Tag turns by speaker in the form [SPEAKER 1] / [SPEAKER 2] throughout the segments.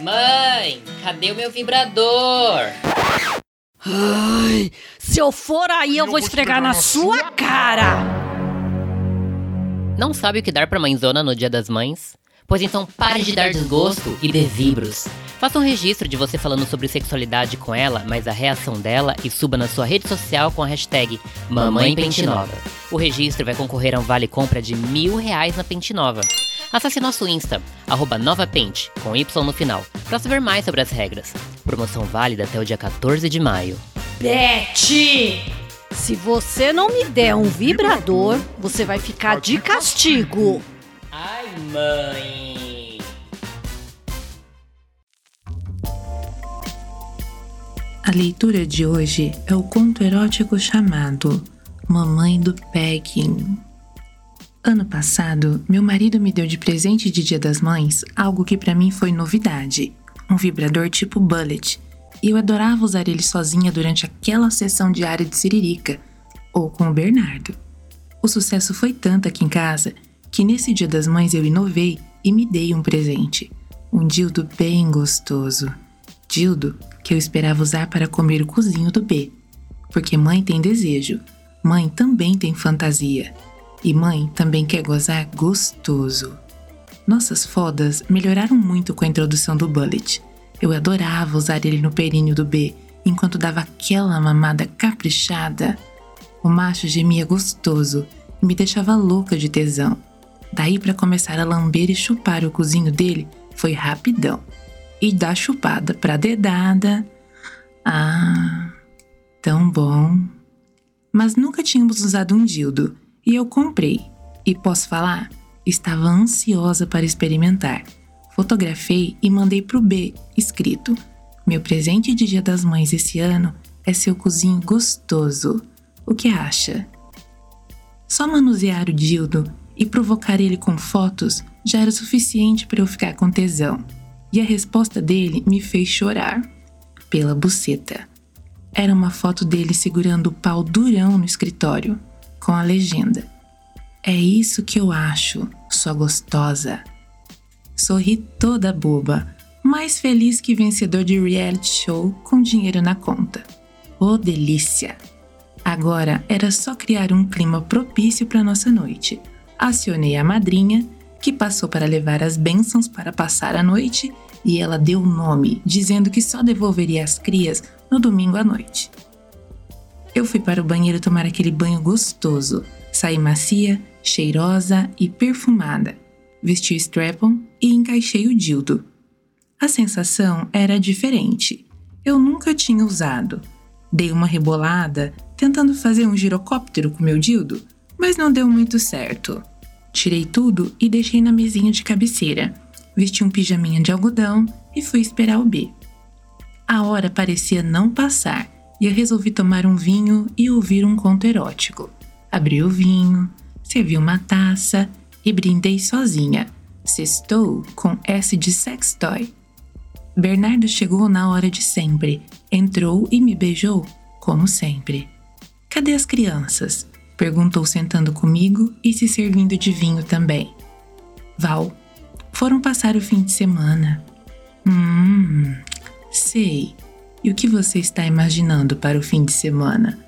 [SPEAKER 1] Mãe, cadê o meu vibrador?
[SPEAKER 2] Ai, se eu for aí, eu, vou esfregar na sua cara!
[SPEAKER 1] Não sabe o que dar pra mãezona no dia das mães? Pois então pare de dar desgosto e dê vibros. Faça um registro de você falando sobre sexualidade com ela, mas a reação dela e suba na sua rede social com a hashtag Mamãe Pente Nova. O registro vai concorrer a um vale compra de mil reais na Pente Nova. Acesse nosso Insta, arroba NovaPente, com Y no final, para saber mais sobre as regras. Promoção válida até o dia 14 de maio.
[SPEAKER 2] Beth! Se você não me der um vibrador, você vai ficar de castigo.
[SPEAKER 1] Ai, mãe!
[SPEAKER 3] A leitura de hoje é o conto erótico chamado Mamãe do Pegging. Ano passado, meu marido me deu de presente de Dia das Mães algo que para mim foi novidade: um vibrador tipo Bullet. E eu adorava usar ele sozinha durante aquela sessão diária de Siririca, ou com o Bernardo. O sucesso foi tanto aqui em casa que nesse Dia das Mães eu inovei e me dei um presente. Um dildo bem gostoso. Dildo que eu esperava usar para comer o cozinho do B. Porque mãe tem desejo, mãe também tem fantasia. E mãe também quer gozar gostoso. Nossas fodas melhoraram muito com a introdução do Bullet. Eu adorava usar ele no períneo do B enquanto dava aquela mamada caprichada. O macho gemia gostoso e me deixava louca de tesão. Daí para começar a lamber e chupar o cozinho dele foi rapidão. E da chupada pra dedada. Ah, tão bom. Mas nunca tínhamos usado um dildo e eu comprei. E posso falar? Estava ansiosa para experimentar. Fotografei e mandei pro B, escrito: Meu presente de Dia das Mães esse ano é seu cozinho gostoso. O que acha? Só manusear o dildo e provocar ele com fotos já era suficiente para eu ficar com tesão. E a resposta dele me fez chorar. Pela buceta. Era uma foto dele segurando o pau durão no escritório com a legenda: É isso que eu acho, sua gostosa. Sorri toda boba, mais feliz que vencedor de reality show com dinheiro na conta. Oh, delícia! Agora era só criar um clima propício para nossa noite. Acionei a madrinha, que passou para levar as bênçãos para passar a noite, e ela deu o nome, dizendo que só devolveria as crias no domingo à noite. Eu fui para o banheiro tomar aquele banho gostoso. Saí macia, cheirosa e perfumada. Vesti o strap-on e encaixei o dildo. A sensação era diferente. Eu nunca tinha usado. Dei uma rebolada, tentando fazer um girocóptero com meu dildo, mas não deu muito certo. Tirei tudo e deixei na mesinha de cabeceira. Vesti um pijaminha de algodão e fui esperar o B. A hora parecia não passar e eu resolvi tomar um vinho e ouvir um conto erótico. Abri o vinho, servi uma taça e brindei sozinha. Sextou com S de sextoy. Bernardo chegou na hora de sempre, entrou e me beijou, como sempre. Cadê as crianças? Perguntou sentando comigo e se servindo de vinho também. Val, foram passar o fim de semana. Hum, sei. E o que você está imaginando para o fim de semana?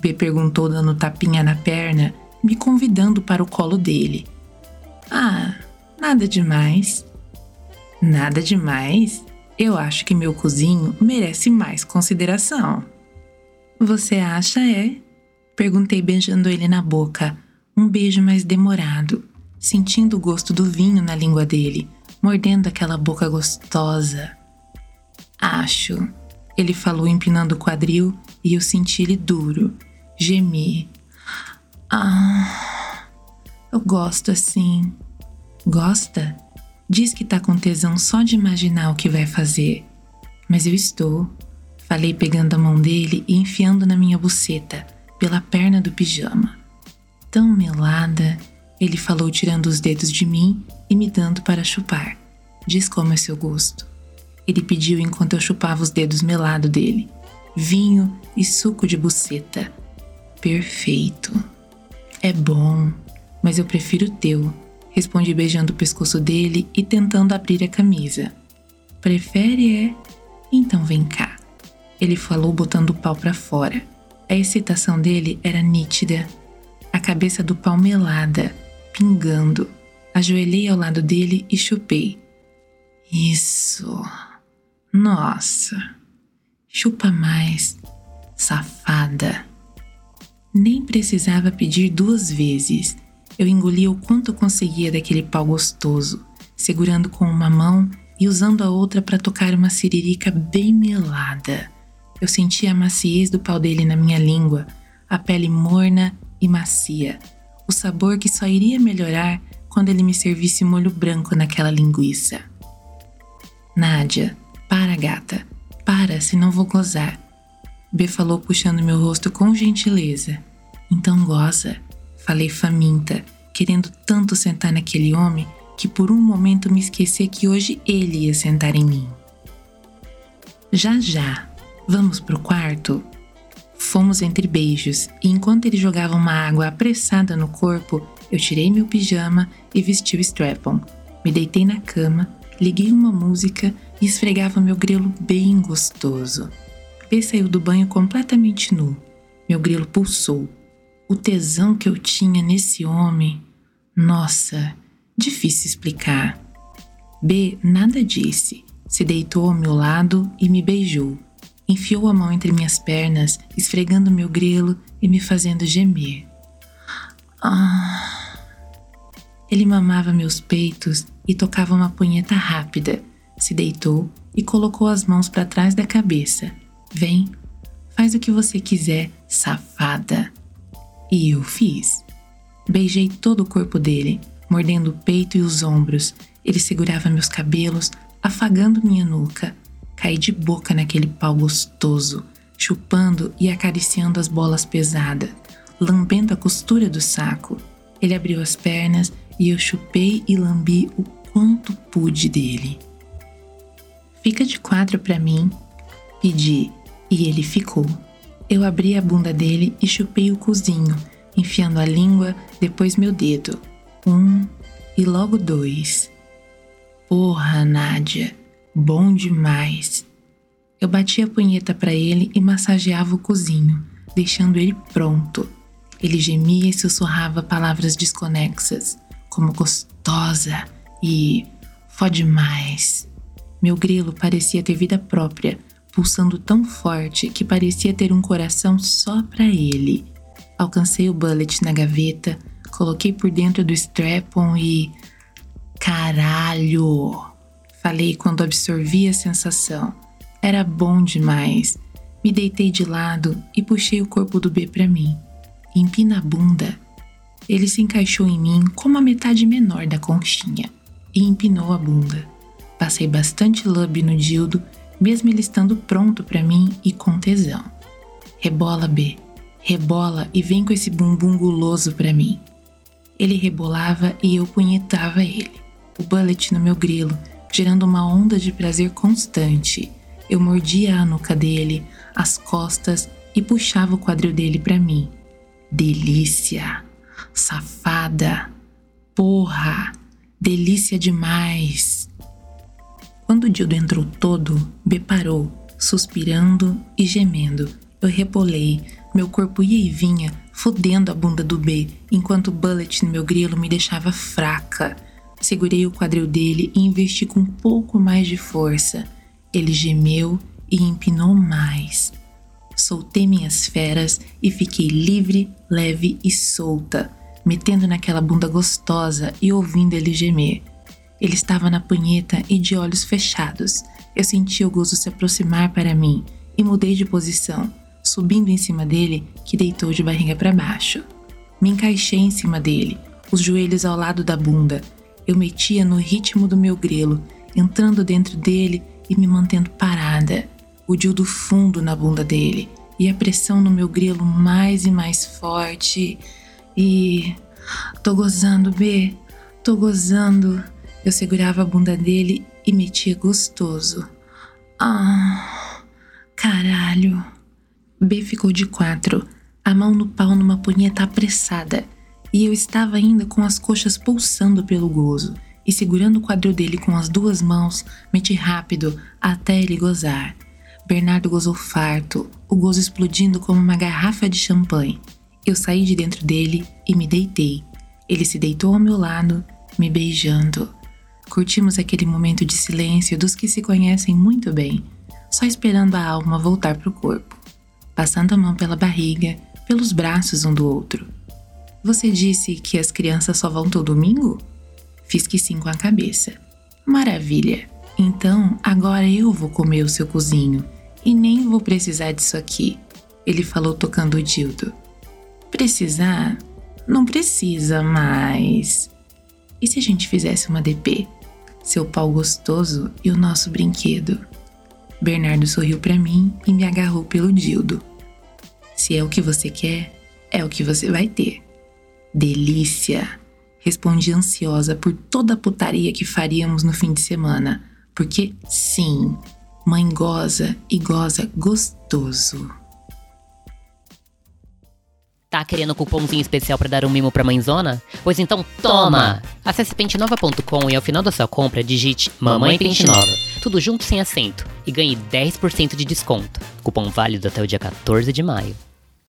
[SPEAKER 3] B perguntou dando tapinha na perna, me convidando para o colo dele. Ah, nada demais. Nada demais? Eu acho que meu cozinho merece mais consideração. Você acha, é? Perguntei beijando ele na boca, um beijo mais demorado, sentindo o gosto do vinho na língua dele, mordendo aquela boca gostosa. Acho, ele falou empinando o quadril e eu senti ele duro. Gemi. Ah, eu gosto assim. Gosta? Diz que tá com tesão só de imaginar o que vai fazer. Mas eu estou. Falei pegando a mão dele e enfiando na minha buceta, pela perna do pijama. Tão melada, ele falou tirando os dedos de mim e me dando para chupar. Diz como é seu gosto. Ele pediu enquanto eu chupava os dedos melados dele. Vinho e suco de buceta. Perfeito. É bom, mas eu prefiro o teu, respondi beijando o pescoço dele e tentando abrir a camisa. Prefere é? Então vem cá. Ele falou botando o pau para fora. A excitação dele era nítida. A cabeça do pau melada, pingando. Ajoelhei ao lado dele e chupei. Isso. Nossa. Chupa mais, safada. Nem precisava pedir duas vezes. Eu engolia o quanto conseguia daquele pau gostoso, segurando com uma mão e usando a outra para tocar uma siririca bem melada. Eu sentia a maciez do pau dele na minha língua, a pele morna e macia, o sabor que só iria melhorar quando ele me servisse molho branco naquela linguiça. Nádia, para, gata, para, senão vou gozar. B falou puxando meu rosto com gentileza. Então goza, falei faminta, querendo tanto sentar naquele homem que por um momento me esqueci que hoje ele ia sentar em mim. Já já, vamos pro quarto? Fomos entre beijos, e enquanto ele jogava uma água apressada no corpo, eu tirei meu pijama e vesti o strap-on. Me deitei na cama, liguei uma música e esfregava meu grelo bem gostoso. P saiu do banho completamente nu. Meu grelo pulsou. O tesão que eu tinha nesse homem. Nossa, Difícil explicar. B nada disse. Se deitou ao meu lado e me beijou. Enfiou a mão entre minhas pernas, esfregando meu grelo e me fazendo gemer. Ah. Ele mamava meus peitos e tocava uma punheta rápida. Se deitou e colocou as mãos para trás da cabeça. Vem, faz o que você quiser, safada. E eu fiz. Beijei todo o corpo dele, mordendo o peito e os ombros. Ele segurava meus cabelos, afagando minha nuca. Caí de boca naquele pau gostoso, chupando e acariciando as bolas pesadas, lambendo a costura do saco. Ele abriu as pernas e eu chupei e lambi o quanto pude dele. Fica de quatro para mim, pedi, e ele ficou. Eu abri a bunda dele e chupei o cozinho, enfiando a língua, depois meu dedo. Um e logo dois. Porra, Nádia, bom demais. Eu bati a punheta para ele e massageava o cozinho, deixando ele pronto. Ele gemia e sussurrava palavras desconexas, como gostosa e fode mais. Meu grilo parecia ter vida própria, pulsando tão forte que parecia ter um coração só para ele. Alcancei o bullet na gaveta, Coloquei por dentro do strap-on e. Caralho! Falei quando absorvi a sensação. Era bom demais. Me deitei de lado e puxei o corpo do B para mim. Empina a bunda. Ele se encaixou em mim como a metade menor da conchinha e empinou a bunda. Passei bastante lub no dildo, mesmo ele estando pronto para mim e com tesão. Rebola, B. Rebola e vem com esse bumbum guloso para mim. Ele rebolava e eu punhetava ele. O bullet no meu grilo, gerando uma onda de prazer constante. Eu mordia a nuca dele, as costas e puxava o quadril dele para mim. Delícia! Safada! Porra! Delícia demais! Quando dildo entrou todo, B parou, suspirando e gemendo. Eu repolei, meu corpo ia e vinha, fodendo a bunda do B, enquanto o bullet no meu grilo me deixava fraca. Segurei o quadril dele e investi com um pouco mais de força. Ele gemeu e empinou mais. Soltei minhas feras e fiquei livre, leve e solta, metendo naquela bunda gostosa e ouvindo ele gemer. Ele estava na punheta e de olhos fechados. Eu senti o gozo se aproximar para mim e mudei de posição subindo em cima dele, que deitou de barriga para baixo. Me encaixei em cima dele, os joelhos ao lado da bunda. Eu metia no ritmo do meu grelo, entrando dentro dele e me mantendo parada, o dildo fundo na bunda dele e a pressão no meu grelo mais e mais forte. E. Tô gozando, B, tô gozando. Eu segurava a bunda dele e metia gostoso. Ah, caralho. B ficou de quatro, a mão no pau numa punheta apressada, e eu estava ainda com as coxas pulsando pelo gozo. e, segurando o quadril dele com as duas mãos, meti rápido até ele gozar. Bernardo gozou farto, o gozo explodindo como uma garrafa de champanhe. Eu saí de dentro dele e me deitei. Ele se deitou ao meu lado, me beijando. Curtimos aquele momento de silêncio dos que se conhecem muito bem, só esperando a alma voltar para o corpo, passando a mão pela barriga, pelos braços um do outro. Você disse que as crianças só vão todo domingo? Fiz que sim com a cabeça. Maravilha! Então agora eu vou comer o seu cozinho e nem vou precisar disso aqui, ele falou tocando o dildo. Precisar? Não precisa, mas. E se a gente fizesse uma DP? Seu pau gostoso e o nosso brinquedo. Bernardo sorriu para mim e me agarrou pelo dildo. Se é o que você quer, é o que você vai ter. Delícia! Respondi ansiosa por toda a putaria que faríamos no fim de semana, porque sim, mãe goza e goza gostoso.
[SPEAKER 1] Querendo cupomzinho especial para dar um mimo pra mãezona? Pois então toma! Acesse pentenova.com e ao final da sua compra digite Mamãe Pente Nova, tudo junto sem acento, e ganhe 10% de desconto. Cupom válido até o dia 14 de maio.